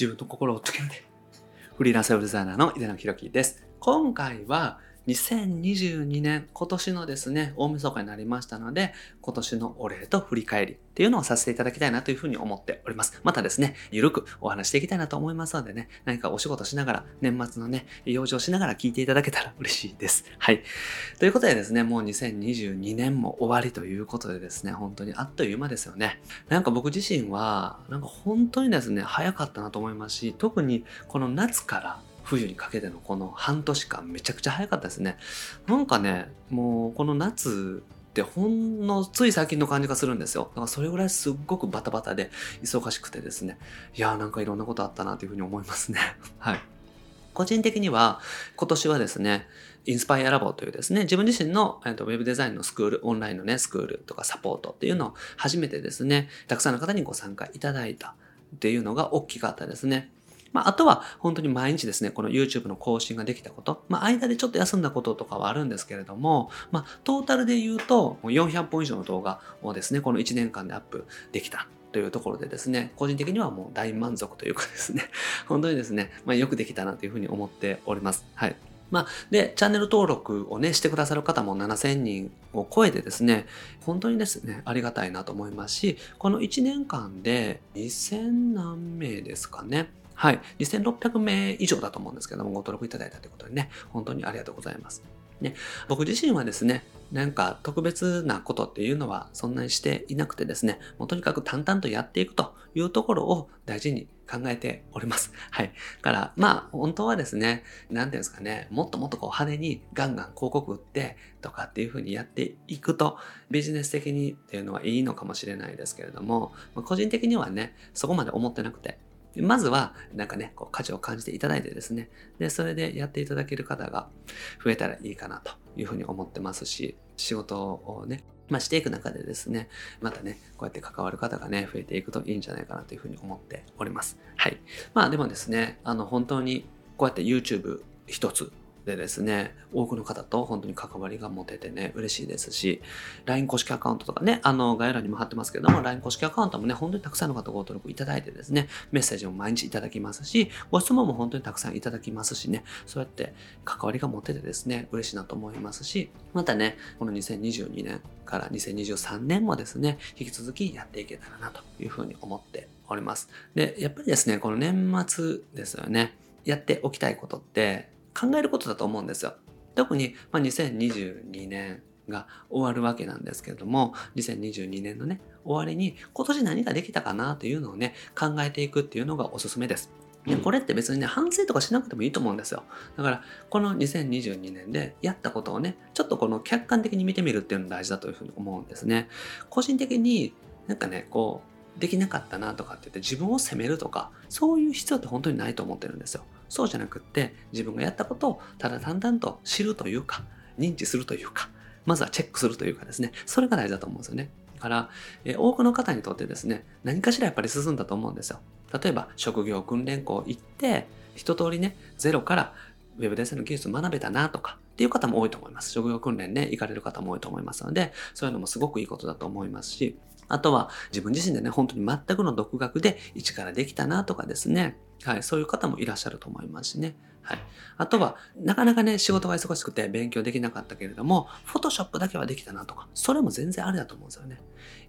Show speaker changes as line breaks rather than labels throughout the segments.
自分の心を解けるで。フリーランスウェブデザイナーの井出野博樹です。今回は2022年、今年のですね、大晦日になりましたので、今年のお礼と振り返りっていうのをさせていただきたいなというふうに思っております。またですね、ゆるくお話していきたいなと思いますのでね、何かお仕事しながら、年末のね、養生しながら聞いていただけたら嬉しいです。はい。ということでですね、もう2022年も終わりということでですね、本当にあっという間ですよね。なんか僕自身は、なんか本当にですね、早かったなと思いますし、特にこの夏から冬にかけてのこの半年間めちゃくちゃ早かったですね。なんかね、もうこの夏ってほんのつい最近の感じがするんですよ。だからそれぐらいすっごくバタバタで忙しくてですね。いやーなんかいろんなことあったなというふうに思いますね。はい。個人的には今年はですね、インスパイアラボというですね、自分自身の、えー、とウェブデザインのスクール、オンラインのね、スクールとかサポートっていうのを初めてですね、たくさんの方にご参加いただいたっていうのが大きかったですね。まあ、あとは本当に毎日ですね、この YouTube の更新ができたこと、まあ、間でちょっと休んだこととかはあるんですけれども、まあ、トータルで言うと、400本以上の動画をですね、この1年間でアップできたというところでですね、個人的にはもう大満足というかですね、本当にですね、まあ、よくできたなというふうに思っております。はい。まあ、で、チャンネル登録をね、してくださる方も7000人を超えてですね、本当にですね、ありがたいなと思いますし、この1年間で2000何名ですかね、はい。2600名以上だと思うんですけども、ご登録いただいたということでね、本当にありがとうございます。ね、僕自身はですね、なんか特別なことっていうのはそんなにしていなくてですね、もうとにかく淡々とやっていくというところを大事に考えております。はい。から、まあ、本当はですね、なんていうんですかね、もっともっとこう派手にガンガン広告売ってとかっていうふうにやっていくと、ビジネス的にっていうのはいいのかもしれないですけれども、個人的にはね、そこまで思ってなくて、まずは、なんかね、こう価値を感じていただいてですね、で、それでやっていただける方が増えたらいいかなというふうに思ってますし、仕事をね、まあ、していく中でですね、またね、こうやって関わる方がね、増えていくといいんじゃないかなというふうに思っております。はい。まあでもですね、あの、本当にこうやって YouTube 一つでですね、多くの方と本当に関わりが持ててね、嬉しいですし、LINE 公式アカウントとかね、あの、概要欄にも貼ってますけども、LINE 公式アカウントもね、本当にたくさんの方ご登録いただいてですね、メッセージも毎日いただきますし、ご質問も本当にたくさんいただきますしね、そうやって関わりが持ててですね、嬉しいなと思いますし、またね、この2022年から2023年もですね、引き続きやっていけたらなというふうに思っております。で、やっぱりですね、この年末ですよね、やっておきたいことって、考えることだと思うんですよ。特に、まあ、2022年が終わるわけなんですけれども、2022年のね、終わりに今年何ができたかなというのをね、考えていくっていうのがおすすめです。でこれって別にね、反省とかしなくてもいいと思うんですよ。だから、この2022年でやったことをね、ちょっとこの客観的に見てみるっていうのが大事だというふうに思うんですね。個人的になんかね、こう、できなかったなとかって言って自分を責めるとか、そういう必要って本当にないと思ってるんですよ。そうじゃなくって自分がやったことをただ淡々と知るというか認知するというかまずはチェックするというかですね。それが大事だと思うんですよね。だから、え多くの方にとってですね何かしらやっぱり進んだと思うんですよ。例えば職業訓練校行って一通りねゼロからウェブデザインの技術を学べたなとかっていう方も多いと思います。職業訓練ね、行かれる方も多いと思いますので、そういうのもすごくいいことだと思いますし、あとは自分自身でね、本当に全くの独学で一からできたなとかですね、はい、そういう方もいらっしゃると思いますしね。はい。あとは、なかなかね、仕事が忙しくて勉強できなかったけれども、フォトショップだけはできたなとか、それも全然ありだと思うんですよね。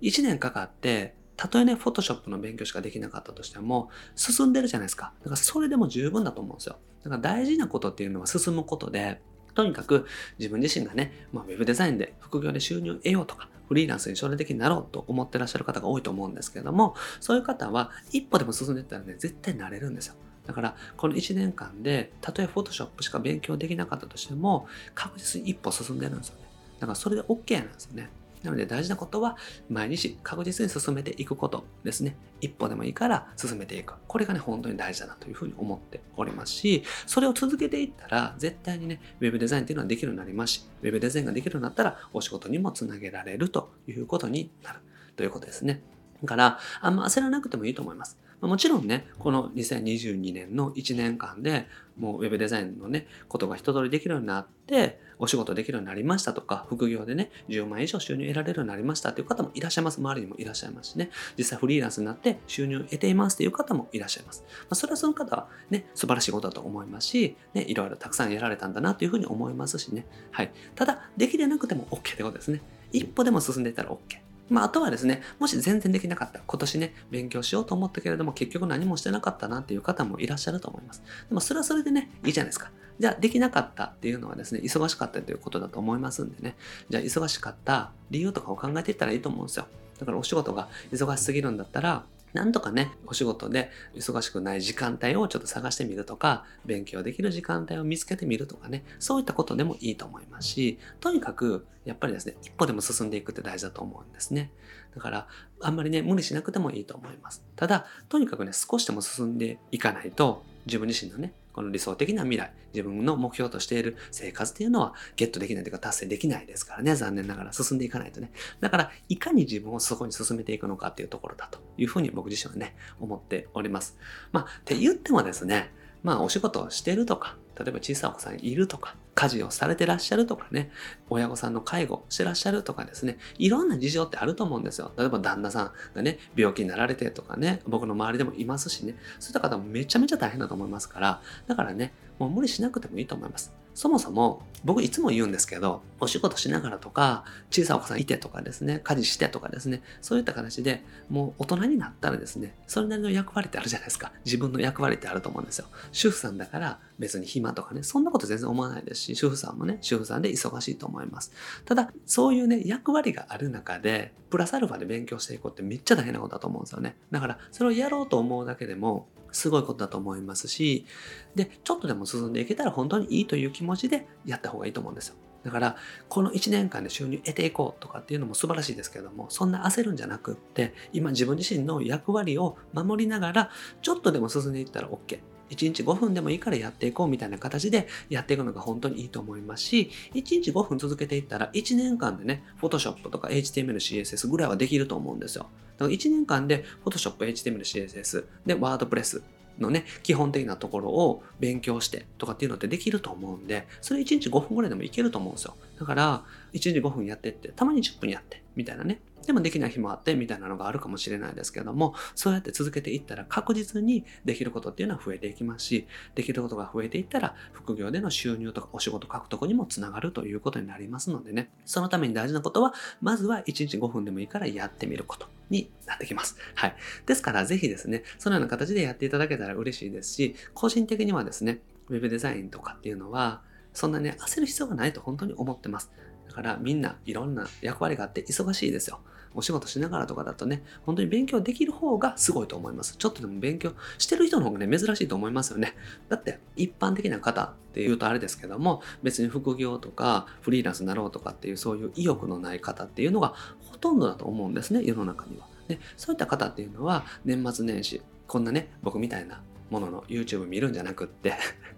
1年かかって、たとえね、フォトショップの勉強しかできなかったとしても、進んでるじゃないですか。だからそれでも十分だと思うんですよ。だから大事なことっていうのは進むことで、とにかく自分自身がね、まあ、ウェブデザインで副業で収入を得ようとか、フリーランスに将来的になろうと思ってらっしゃる方が多いと思うんですけれども、そういう方は一歩でも進んでいったらね、絶対なれるんですよ。だから、この1年間で、たとえ Photoshop しか勉強できなかったとしても、確実に一歩進んでるんですよね。だからそれで OK なんですよね。なので大事なことは毎日確実に進めていくことですね。一歩でもいいから進めていく。これがね、本当に大事だなというふうに思っておりますし、それを続けていったら絶対にね、ウェブデザインっていうのはできるようになりますし、ウェブデザインができるようになったらお仕事にもつなげられるということになるということですね。だから、あんま焦らなくてもいいと思います。もちろんね、この2022年の1年間でもうウェブデザインのね、ことが一通りできるようになって、お仕事できるようになりましたとか、副業でね、10万円以上収入得られるようになりましたっていう方もいらっしゃいます。周りにもいらっしゃいますしね、実際フリーランスになって収入を得ていますっていう方もいらっしゃいます。まあ、それはその方はね、素晴らしいことだと思いますし、ね、いろいろたくさんやられたんだなというふうに思いますしね。はい。ただ、できてなくても OK ってことですね。一歩でも進んでいたら OK。まあ、あとはですね、もし全然できなかった、今年ね、勉強しようと思ったけれども、結局何もしてなかったなっていう方もいらっしゃると思います。でも、それはそれでね、いいじゃないですか。じゃあ、できなかったっていうのはですね、忙しかったということだと思いますんでね、じゃあ、忙しかった理由とかを考えていったらいいと思うんですよ。だから、お仕事が忙しすぎるんだったら、なんとかね、お仕事で忙しくない時間帯をちょっと探してみるとか、勉強できる時間帯を見つけてみるとかね、そういったことでもいいと思いますし、とにかく、やっぱりですね、一歩でも進んでいくって大事だと思うんですね。だから、あんまりね、無理しなくてもいいと思います。ただ、とにかくね、少しでも進んでいかないと、自分自身のね、この理想的な未来、自分の目標としている生活っていうのはゲットできないというか達成できないですからね、残念ながら進んでいかないとね。だから、いかに自分をそこに進めていくのかっていうところだというふうに僕自身はね、思っております。まあ、って言ってもですね、まあお仕事をしてるとか、例えば小さいお子さんいるとか、家事をされてらっしゃるとかね、親御さんの介護してらっしゃるとかですね、いろんな事情ってあると思うんですよ。例えば旦那さんがね、病気になられてとかね、僕の周りでもいますしね、そういった方もめちゃめちゃ大変だと思いますから、だからね、もう無理しなくてもいいと思います。そもそも僕いつも言うんですけど、お仕事しながらとか、小さいお子さんいてとかですね、家事してとかですね、そういった形でもう大人になったらですね、それなりの役割ってあるじゃないですか。自分の役割ってあると思うんですよ。主婦さんだから別に暇とかね、そんなこと全然思わないですし、主婦さんもね、主婦さんで忙しいと思います。ただ、そういうね、役割がある中で、プラスアルファで勉強していこうってめっちゃ大変なことだと思うんですよね。だから、それをやろうと思うだけでも、すごいことだと思いますし、で、ちょっとでも進んでいけたら本当にいいという気持ちでやった方がいいと思うんですよ。だから、この1年間で収入得ていこうとかっていうのも素晴らしいですけども、そんな焦るんじゃなくって、今自分自身の役割を守りながら、ちょっとでも進んでいったら OK。1日5分でもいいからやっていこうみたいな形でやっていくのが本当にいいと思いますし、1日5分続けていったら1年間でね、Photoshop とか HTML、CSS ぐらいはできると思うんですよ。だから1年間で Photoshop、HTML、CSS で WordPress のね、基本的なところを勉強してとかっていうのってできると思うんで、それ1日5分ぐらいでもいけると思うんですよ。だから、1日5分やってって、たまに10分やって、みたいなね。でもできない日もあってみたいなのがあるかもしれないですけども、そうやって続けていったら確実にできることっていうのは増えていきますし、できることが増えていったら副業での収入とかお仕事獲得にもつながるということになりますのでね、そのために大事なことは、まずは1日5分でもいいからやってみることになってきます。はい。ですからぜひですね、そのような形でやっていただけたら嬉しいですし、個人的にはですね、ウェブデザインとかっていうのは、そんなね、焦る必要がないと本当に思ってます。だからみんないろんな役割があって忙しいですよ。お仕事しながらとかだとね、本当に勉強できる方がすごいと思います。ちょっとでも勉強してる人の方がね、珍しいと思いますよね。だって、一般的な方っていうとあれですけども、別に副業とかフリーランスになろうとかっていうそういう意欲のない方っていうのがほとんどだと思うんですね、世の中には。で、そういった方っていうのは、年末年始、こんなね、僕みたいなものの YouTube 見るんじゃなくって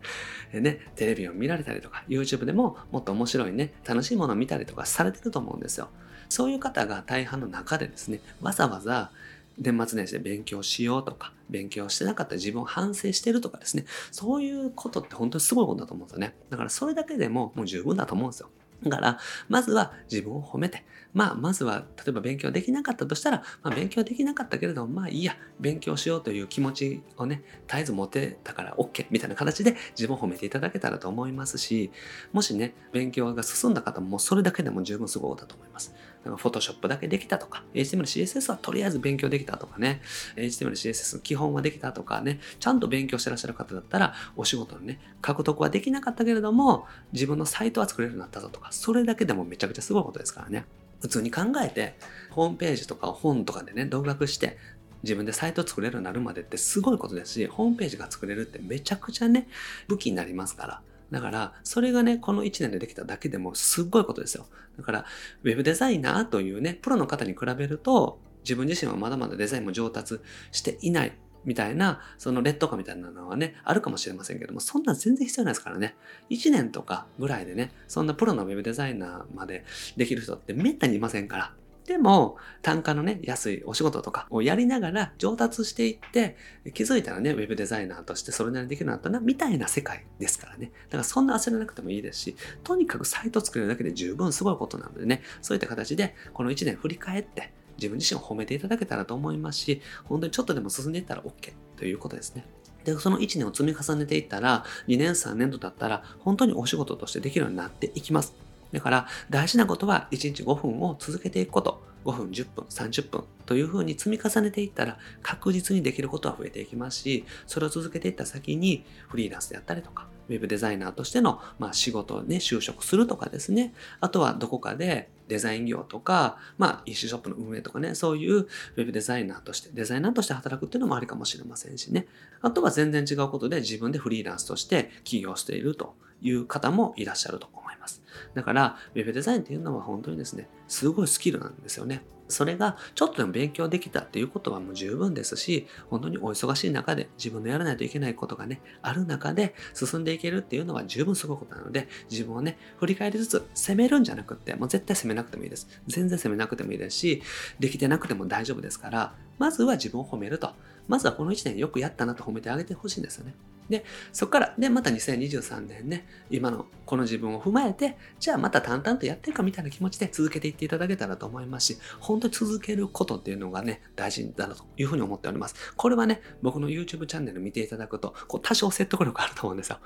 ね、テレビを見られたりとか、YouTube でももっと面白いね、楽しいものを見たりとかされてると思うんですよ。そういう方が大半の中でですね、わざわざ年末年始で勉強しようとか、勉強してなかった自分を反省してるとかですね、そういうことって本当にすごいことだと思うんですよね。だからそれだけでももう十分だと思うんですよ。だから、まずは自分を褒めて、まあ、まずは、例えば勉強できなかったとしたら、まあ、勉強できなかったけれども、まあいいや、勉強しようという気持ちをね、絶えず持てたから OK みたいな形で自分を褒めていただけたらと思いますし、もしね、勉強が進んだ方もそれだけでも十分すごいだと思います。だから、フォトショップだけできたとか、HTML、CSS はとりあえず勉強できたとかね、HTML、CSS の基本はできたとかね、ちゃんと勉強してらっしゃる方だったら、お仕事のね、獲得はできなかったけれども、自分のサイトは作れるようになったぞとか、それだけでもめちゃくちゃすごいことですからね。普通に考えて、ホームページとか本とかでね、独学して、自分でサイト作れるようになるまでってすごいことですし、ホームページが作れるってめちゃくちゃね、武器になりますから。だから、それがね、この1年でできただけでもすっごいことですよ。だから、ウェブデザイナーというね、プロの方に比べると、自分自身はまだまだデザインも上達していないみたいな、その劣等感みたいなのはね、あるかもしれませんけども、そんな全然必要ないですからね。1年とかぐらいでね、そんなプロのウェブデザイナーまでできる人ってめったにいませんから。でも、単価のね、安いお仕事とかをやりながら上達していって、気づいたらね、ウェブデザイナーとしてそれなりにできるようになったな、みたいな世界ですからね。だからそんな焦らなくてもいいですし、とにかくサイト作れるだけで十分すごいことなのでね、そういった形で、この1年振り返って、自分自身を褒めていただけたらと思いますし、本当にちょっとでも進んでいったら OK ということですね。で、その1年を積み重ねていったら、2年、3年度だったら、本当にお仕事としてできるようになっていきます。だから大事なことは1日5分を続けていくこと。5分、10分、30分というふうに積み重ねていったら確実にできることは増えていきますし、それを続けていった先にフリーランスであったりとか、ウェブデザイナーとしての、まあ、仕事をね、就職するとかですね。あとはどこかでデザイン業とか、まあ、EC ショップの運営とかね、そういうウェブデザイナーとして、デザイナーとして働くっていうのもありかもしれませんしね。あとは全然違うことで自分でフリーランスとして起業しているという方もいらっしゃると思います。だから、ウェブデザインっていうのは本当にですね、すごいスキルなんですよね。それがちょっとでも勉強できたっていうことはもう十分ですし、本当にお忙しい中で自分のやらないといけないことがね、ある中で進んでいけるっていうのは十分すごいことなので、自分をね、振り返りつつ責めるんじゃなくって、もう絶対責めなくてもいいです。全然責めなくてもいいですし、できてなくても大丈夫ですから、まずは自分を褒めると。まずはこの1年よくやったなと褒めてあげてほしいんですよね。で、そこから、で、また2023年ね、今のこの自分を踏まえて、じゃあまた淡々とやってるかみたいな気持ちで続けていっていただけたらと思いますし、本当に続けることっていうのがね、大事だなというふうに思っております。これはね、僕の YouTube チャンネル見ていただくと、こう多少説得力あると思うんですよ。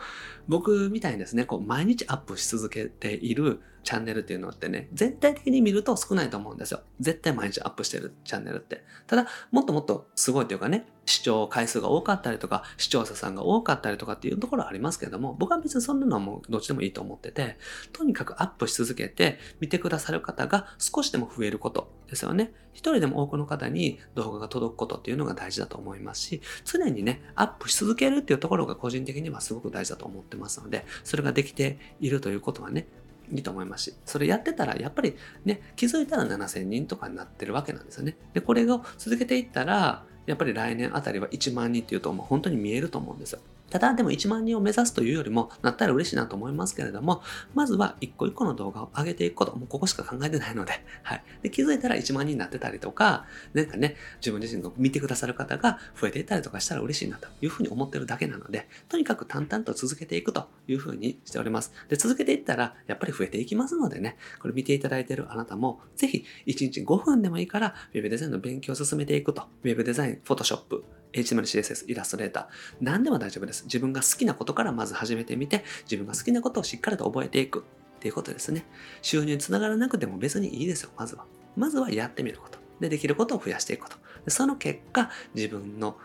僕みたいにですね、こう毎日アップし続けているチャンネルっていうのってね、全体的に見ると少ないと思うんですよ。絶対毎日アップしてるチャンネルって。ただ、もっともっとすごいというかね、視聴回数が多かったりとか、視聴者さんが多かったりとかっていうところはありますけども、僕は別にそんなのはもうどっちでもいいと思ってて、とにかくアップし続けて、見てくださる方が少しでも増えることですよね。一人でも多くの方に動画が届くことっていうのが大事だと思いますし、常にね、アップし続けるっていうところが個人的にはすごく大事だと思ってますので、それができているということはね、いいと思いますし、それやってたら、やっぱりね、気づいたら7000人とかになってるわけなんですよね。で、これを続けていったら、やっぱり来年あたりは1万人っていうともう本当に見えると思うんですよ。ただでも1万人を目指すというよりもなったら嬉しいなと思いますけれども、まずは一個一個の動画を上げていくこと、もうここしか考えてないので、はい。で気づいたら1万人になってたりとか、なんかね、自分自身の見てくださる方が増えていったりとかしたら嬉しいなというふうに思ってるだけなので、とにかく淡々と続けていくというふうにしております。で、続けていったらやっぱり増えていきますのでね、これ見ていただいているあなたも、ぜひ1日5分でもいいから、ウェブデザインの勉強を進めていくと。ウェブデザイン、フォトショップ、HTML、CSS、イラストレーター、何でも大丈夫です。自分が好きなことからまず始めてみて、自分が好きなことをしっかりと覚えていくっていうことですね。収入につながらなくても別にいいですよ、まずは。まずはやってみること。で、できることを増やしていくこと。でその結果、自分の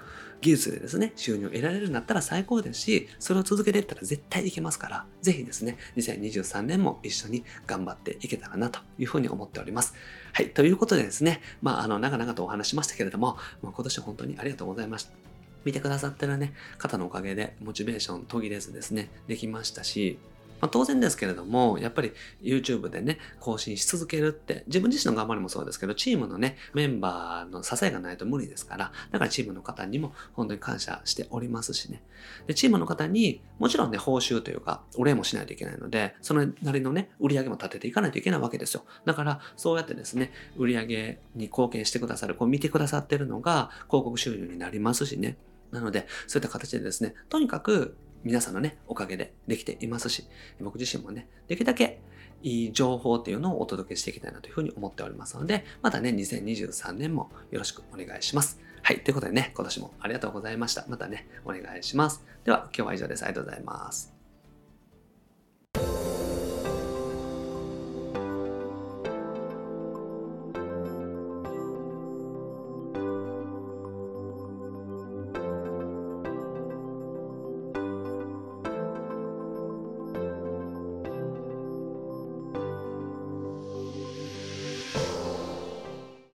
技術でですね、収入を得られるんだったら最高ですし、それを続けていったら絶対いけますから、ぜひですね、2023年も一緒に頑張っていけたらなというふうに思っております。はい、ということでですね、まあ、あの、長々とお話しましたけれども、まあ、今年本当にありがとうございました。見てくださってるね、方のおかげでモチベーション途切れずですね、できましたし、まあ、当然ですけれども、やっぱり YouTube でね、更新し続けるって、自分自身の頑張りもそうですけど、チームのね、メンバーの支えがないと無理ですから、だからチームの方にも本当に感謝しておりますしね。で、チームの方にもちろんね、報酬というか、お礼もしないといけないので、そのなりのね、売り上げも立てていかないといけないわけですよ。だから、そうやってですね、売り上げに貢献してくださる、こう見てくださってるのが広告収入になりますしね。なので、そういった形でですね、とにかく皆さんのね、おかげでできていますし、僕自身もね、できるだけいい情報っていうのをお届けしていきたいなというふうに思っておりますので、またね、2023年もよろしくお願いします。はい。ということでね、今年もありがとうございました。またね、お願いします。では、今日は以上です。ありがとうございます。